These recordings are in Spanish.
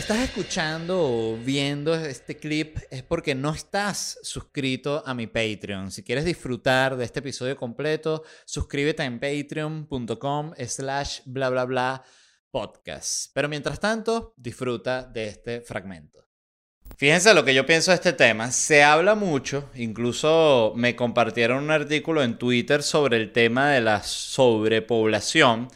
estás escuchando o viendo este clip es porque no estás suscrito a mi Patreon. Si quieres disfrutar de este episodio completo, suscríbete en patreon.com slash bla bla bla podcast. Pero mientras tanto, disfruta de este fragmento. Fíjense lo que yo pienso de este tema. Se habla mucho, incluso me compartieron un artículo en Twitter sobre el tema de la sobrepoblación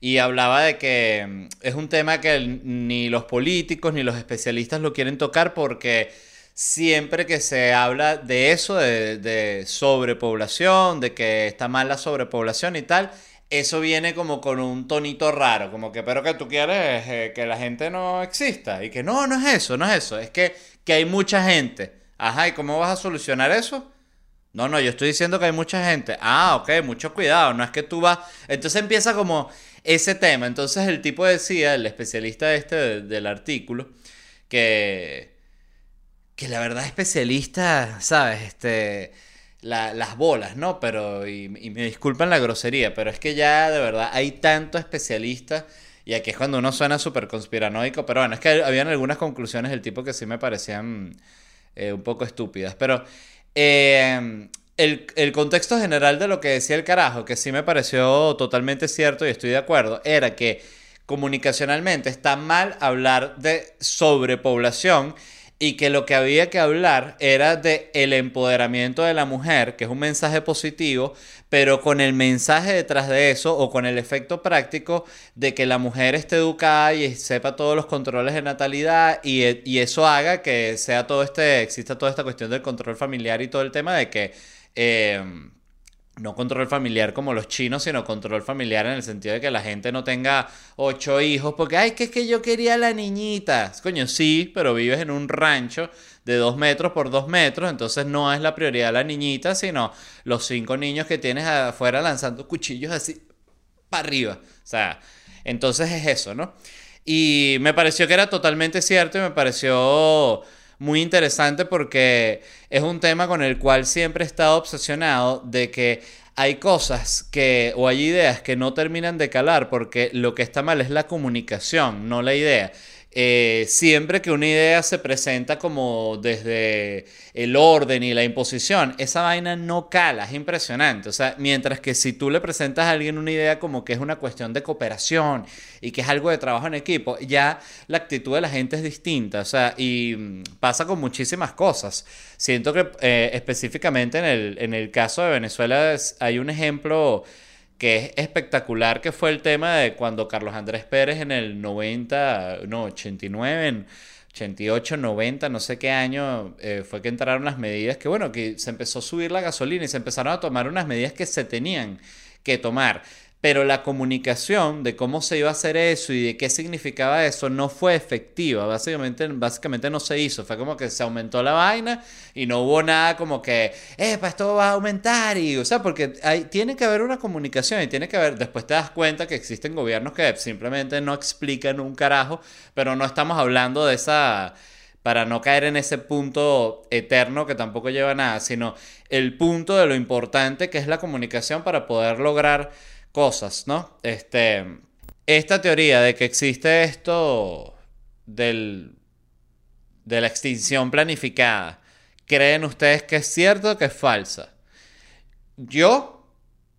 y hablaba de que mm, es un tema que ni los políticos ni los especialistas lo quieren tocar porque siempre que se habla de eso, de, sobrepoblación, de que está mal la sobrepoblación y tal, eso viene como con un tonito raro, como que pero que tú quieres eh, que la gente no exista y que no, no es eso, no es eso, es que, que hay mucha gente. Ajá, ¿y cómo vas a solucionar eso? No, no, yo estoy diciendo que hay mucha gente. Ah, ok, mucho cuidado, no es que tú vas... Entonces empieza como ese tema. Entonces el tipo decía, el especialista este del artículo, que, que la verdad especialista, ¿sabes? Este, las bolas, ¿no? Pero, y, me disculpan la grosería, pero es que ya de verdad hay tanto especialista. Y aquí es cuando uno suena súper conspiranoico, pero bueno, es que habían algunas conclusiones del tipo que sí me parecían eh, un poco estúpidas. Pero eh, el, contexto general de lo que decía el carajo, que sí me pareció totalmente cierto y estoy de acuerdo, era que comunicacionalmente está mal hablar de sobrepoblación y que lo que había que hablar era de el empoderamiento de la mujer, que es un mensaje positivo, pero con el mensaje detrás de eso o con el efecto práctico de que la mujer esté educada y sepa todos los controles de natalidad y, y eso haga que sea todo este exista toda esta cuestión del control familiar y todo el tema de que Em, no control familiar como los chinos, sino control familiar en el sentido de que la gente no tenga ocho hijos, porque, ay, que es que yo quería la niñita. Coño, sí, pero vives en un rancho de dos metros por dos metros, entonces no es la prioridad la niñita, sino los cinco niños que tienes afuera lanzando cuchillos así para arriba. O sea, entonces es eso, ¿no? Y me pareció que era totalmente cierto y me pareció muy interesante porque es un tema con el cual siempre he estado obsesionado de que hay cosas que o hay ideas que no terminan de calar porque lo que está mal es la comunicación, no la idea. Eh, siempre que una idea se presenta como desde el orden y la imposición, esa vaina no cala, es impresionante. O sea, mientras que si tú le presentas a alguien una idea como que es una cuestión de cooperación y que es algo de trabajo en equipo, ya la actitud de la gente es distinta. O sea, y mm, pasa con muchísimas cosas. Siento que eh, específicamente en el, en el caso de Venezuela hay un ejemplo que es espectacular, que fue el tema de cuando Carlos Andrés Pérez en el 90, no, 89, en 88, 90, no sé qué año, eh, fue que entraron las medidas que, bueno, que se empezó a subir la gasolina y se empezaron a tomar unas medidas que se tenían que tomar pero la comunicación de cómo se iba a hacer eso y de qué significaba eso no fue efectiva. Básicamente, básicamente no se hizo. Fue como que se aumentó la vaina y no hubo nada como que, eh, esto va a aumentar. Y, o sea, porque hay, tiene que haber una comunicación y tiene que haber, después te das cuenta que existen gobiernos que simplemente no explican un carajo, pero no estamos hablando de esa para no caer en ese punto eterno que tampoco lleva nada, sino el punto de lo importante que es la comunicación para poder lograr cosas, ¿no? Este, esta teoría de que existe esto del, de la extinción planificada, ¿creen ustedes que es cierto o que es falsa? Yo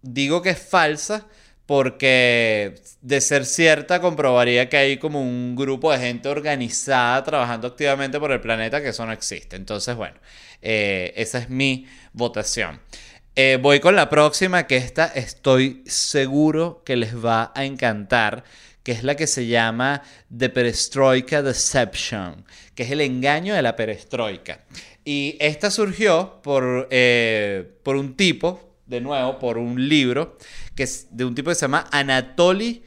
digo que es falsa porque de ser cierta comprobaría que hay como un grupo de gente organizada trabajando activamente por el planeta que eso no existe. Entonces, bueno, eh, esa es mi votación. Eh, voy con la próxima, que esta estoy seguro que les va a encantar, que es la que se llama The Perestroika Deception, que es el engaño de la perestroika. Y esta surgió por, eh, por un tipo, de nuevo, por un libro, que es de un tipo que se llama Anatoly,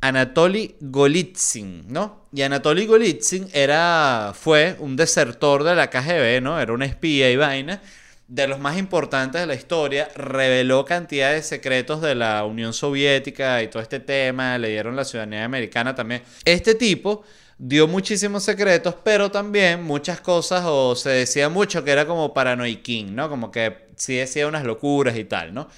Anatoly Golitsyn, ¿no? Y Anatoly Golitsyn era, fue un desertor de la KGB, ¿no? Era un espía y vaina de los más importantes de la historia, reveló cantidades de secretos de la Unión Soviética y todo este tema, le dieron la ciudadanía americana también. Este tipo dio muchísimos secretos, pero también muchas cosas, o se decía mucho que era como paranoiquín, ¿no? Como que sí decía unas locuras y tal, ¿no?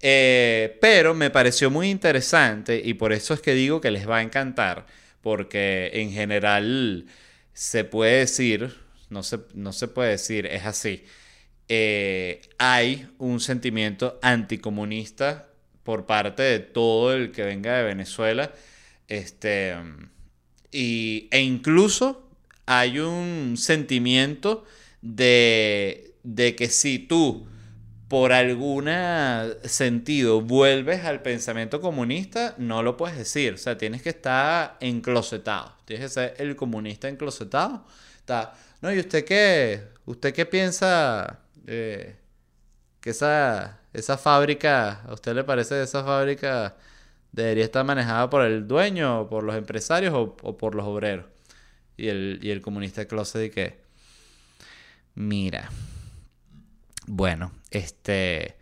Eh, pero me pareció muy interesante y por eso es que digo que les va a encantar, porque en general se puede decir, no se, no se puede decir, es así, eh, hay un sentimiento anticomunista por parte de todo el que venga de Venezuela, este, y, e incluso hay un sentimiento de, de que si tú por algún sentido vuelves al pensamiento comunista, no lo puedes decir. O sea, tienes que estar enclosetado. Tienes que ser el comunista enclosetado. Está, no, ¿y usted qué? ¿Usted qué piensa que esa, esa fábrica, a usted le parece que esa fábrica debería estar manejada por el dueño, por los empresarios o, por los obreros? Y el, y el comunista closet de que, mira, bueno, este,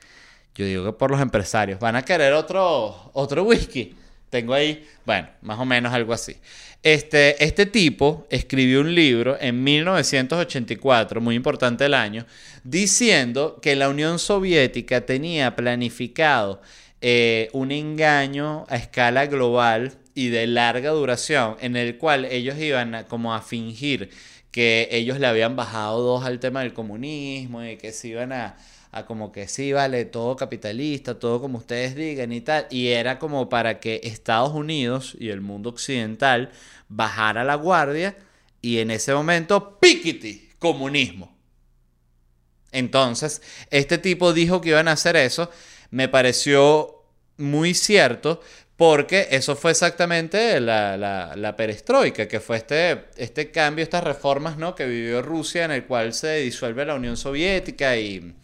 yo digo que por los empresarios. ¿Van a querer otro, otro whisky? Tengo ahí, bueno, más o menos algo así. Este, este tipo escribió un libro en 1984, muy importante el año, diciendo que la Unión Soviética tenía planificado eh, un engaño a escala global y de larga duración, en el cual ellos iban como a fingir que ellos le habían bajado dos al tema del comunismo y que se iban a, a como que sí, vale, todo capitalista, todo como ustedes digan y tal. Y era como para que Estados Unidos y el mundo occidental bajara la guardia y en ese momento, piquiti, comunismo. Entonces, este tipo dijo que iban a hacer eso. Me pareció muy cierto porque eso fue exactamente la, la, perestroika, que fue este, este cambio, estas reformas ¿no? que vivió Rusia, en el cual se disuelve la Unión Soviética y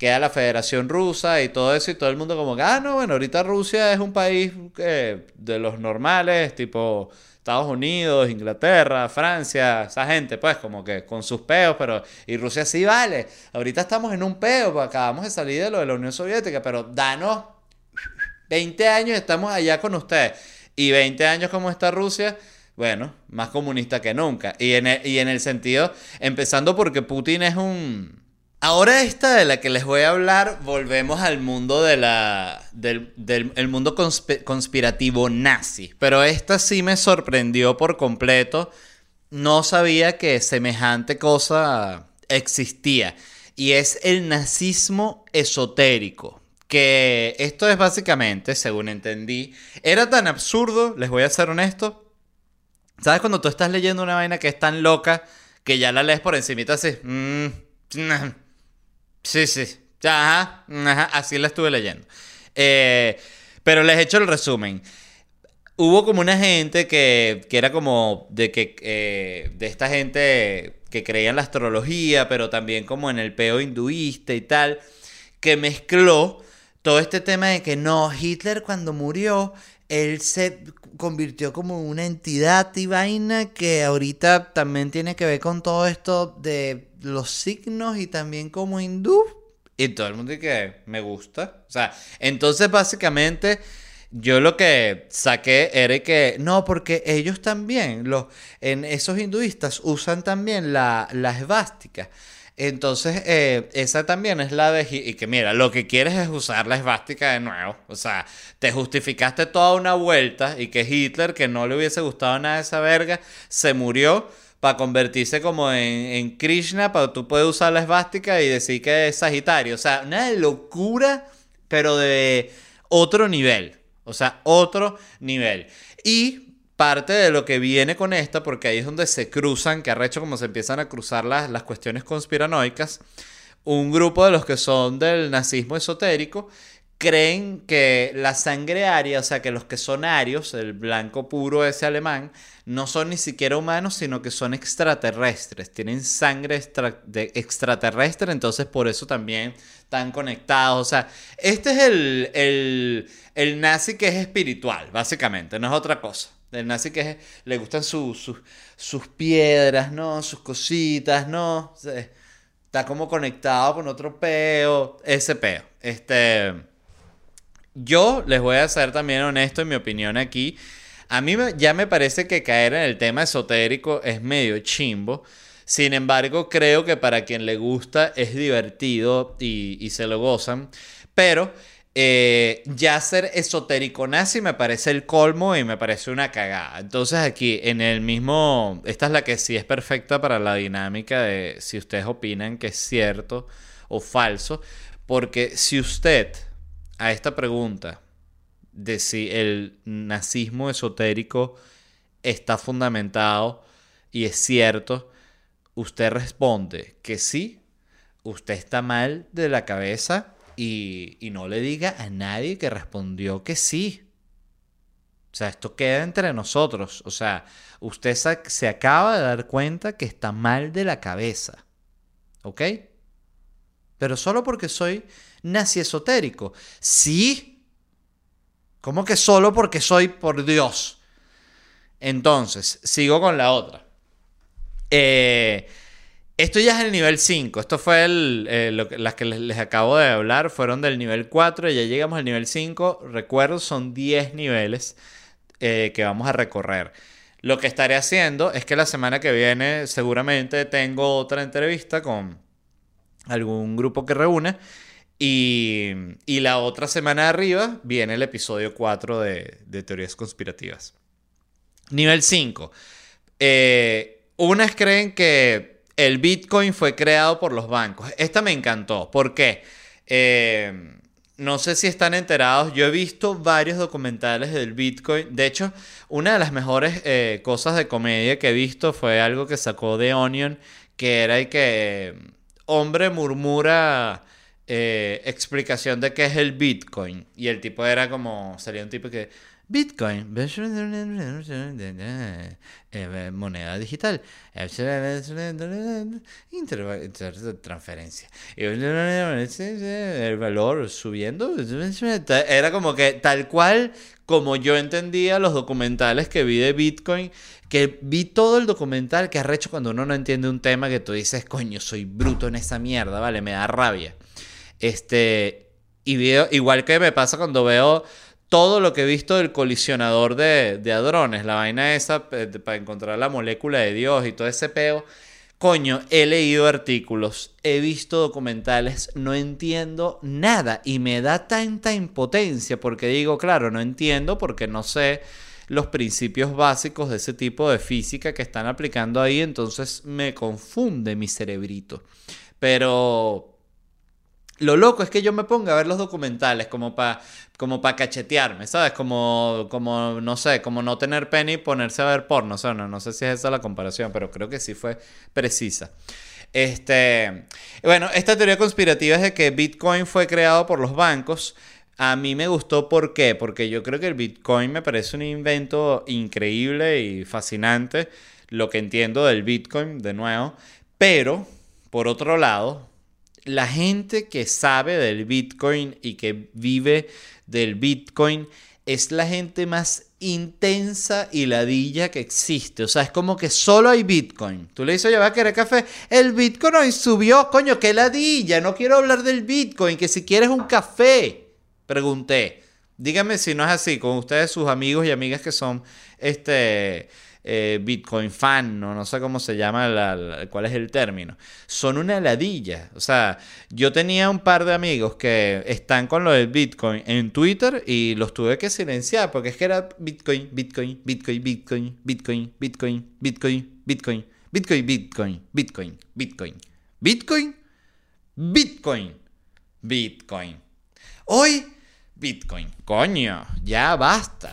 queda la Federación Rusa y todo eso, y todo el mundo como que, ah, no, bueno, ahorita Rusia es un país eh, de los normales, tipo Estados Unidos, Inglaterra, Francia, esa gente, pues como que con sus peos, pero... Y Rusia sí vale, ahorita estamos en un peo, pues acabamos de salir de lo de la Unión Soviética, pero danos 20 años estamos allá con ustedes. Y 20 años como está Rusia, bueno, más comunista que nunca. Y en el, y en el sentido, empezando porque Putin es un... Ahora esta de la que les voy a hablar, volvemos al mundo de la, del, del mundo conspirativo nazi. Pero esta sí me sorprendió por completo. No sabía que semejante cosa existía. Y es el nazismo esotérico que esto es básicamente, según entendí, era tan absurdo, les voy a ser honesto. ¿Sabes cuando tú estás leyendo una vaina que es tan loca que ya la lees por encimita así? Mm, sí, sí, ajá, así la estuve leyendo. Eh, pero les he hecho el resumen. Hubo como una gente que, que era como de que eh, de esta gente que creía en la astrología, pero también como en el peo hinduista y tal, que mezcló todo este tema de que no, Hitler cuando murió, él se convirtió como una entidad y vaina que ahorita también tiene que ver con todo esto de los signos y también como hindú. Y todo el mundo dice que me gusta. O sea, entonces básicamente yo lo que saqué era que no, porque ellos también, los, en esos hinduistas usan también la, la esvástica. Entonces, eh, esa también es la de... Y que mira, lo que quieres es usar la esvástica de nuevo. O sea, te justificaste toda una vuelta y que Hitler, que no le hubiese gustado nada de esa verga, se murió para convertirse como en, Krishna, para tú puedes usar la esvástica y decir que es Sagitario. O sea, una locura, pero de otro nivel. O sea, otro nivel. Y parte de lo que viene con esta, porque ahí es donde se cruzan, que arrecho como se empiezan a cruzar las, las cuestiones conspiranoicas, un grupo de los que son del nazismo esotérico creen que la sangre aria, o sea, que los que son arios, el blanco puro ese alemán, no son ni siquiera humanos, sino que son extraterrestres, tienen sangre de extraterrestre, entonces por eso también están conectados, o sea, este es el, el, el nazi que es espiritual, básicamente, no es otra cosa. El nazi que le gustan sus piedras, ¿no? Sus cositas, ¿no? está como conectado con otro peo. Ese peo. Este. Yo les voy a ser también honesto en mi opinión aquí. A mí ya me parece que caer en el tema esotérico es medio chimbo. Sin embargo, creo que para quien le gusta es divertido y, y se lo gozan. Pero Eh, ya ser esotérico nazi me parece el colmo y me parece una cagada. Entonces aquí en el mismo, esta es la que sí es perfecta para la dinámica de si ustedes opinan que es cierto o falso, porque si usted a esta pregunta de si el nazismo esotérico está fundamentado y es cierto, usted responde que sí, usted está mal de la cabeza y, no le diga a nadie que respondió que sí. O sea, esto queda entre nosotros. O sea, usted se acaba de dar cuenta que está mal de la cabeza. ¿Ok? Pero solo porque soy nazi esotérico. Sí. ¿Cómo que solo porque soy por Dios? Entonces, sigo con la otra. Eh, esto ya es el nivel 5. Esto fue el, eh, las que les, acabo de hablar. Fueron del nivel 4 y ya llegamos al nivel 5. Recuerdo, son 10 niveles eh, que vamos a recorrer. Lo que estaré haciendo es que la semana que viene seguramente tengo otra entrevista con algún grupo que reúne. Y, la otra semana arriba viene el episodio 4 de, de teorías conspirativas. Nivel 5. Eh, unas creen que el Bitcoin fue creado por los bancos. Esta me encantó. ¿Por qué? Eh, no sé si están enterados. Yo he visto varios documentales del Bitcoin. De hecho, una de las mejores eh, cosas de comedia que he visto fue algo que sacó de Onion, que era el que hombre murmura explicación de qué es el Bitcoin. Y el tipo era como, sería un tipo que Bitcoin, moneda digital, transferencia. El valor subiendo. Era como que tal cual como yo entendía los documentales que vi de Bitcoin, que vi todo el documental que arrecho cuando uno no entiende un tema que tú dices, coño, soy bruto en esa mierda, vale, me da rabia. Este, y veo, igual que me pasa cuando veo todo lo que he visto del colisionador de, de hadrones, la vaina esa para encontrar la molécula de Dios y todo ese peo. Coño, he leído artículos, he visto documentales, no entiendo nada y me da tanta impotencia porque digo, claro, no entiendo porque no sé los principios básicos de ese tipo de física que están aplicando ahí, entonces me confunde mi cerebrito. Pero lo loco es que yo me ponga a ver los documentales como para como cachetearme, ¿sabes? Como, como, no sé, como no tener pena y ponerse a ver porno. O no, no sé si es esa la comparación, pero creo que sí fue precisa. Este, bueno, esta teoría conspirativa es de que Bitcoin fue creado por los bancos. A mí me gustó, ¿por qué? Porque yo creo que el Bitcoin me parece un invento increíble y fascinante. Lo que entiendo del Bitcoin, de nuevo. Pero, por otro lado, la gente que sabe del Bitcoin y que vive del Bitcoin es la gente más intensa y ladilla que existe. O sea, es como que solo hay Bitcoin. Tú le dices, oye, va a querer café. El Bitcoin hoy subió, coño, qué ladilla. No quiero hablar del Bitcoin, que si quieres un café. Pregunté. Dígame si no es así, con ustedes, sus amigos y amigas que son este eh, Bitcoin fan, ¿no? no sé cómo se llama, cuál es el término. Son una ladilla. O sea, yo tenía un par de amigos que están con lo del Bitcoin en Twitter y los tuve que silenciar porque es que era Bitcoin, Bitcoin, Bitcoin, Bitcoin, Bitcoin, Bitcoin, Bitcoin, Bitcoin, Bitcoin, Bitcoin, Bitcoin, Bitcoin, Bitcoin, Bitcoin, Bitcoin. Hoy, Bitcoin. Coño, ya basta.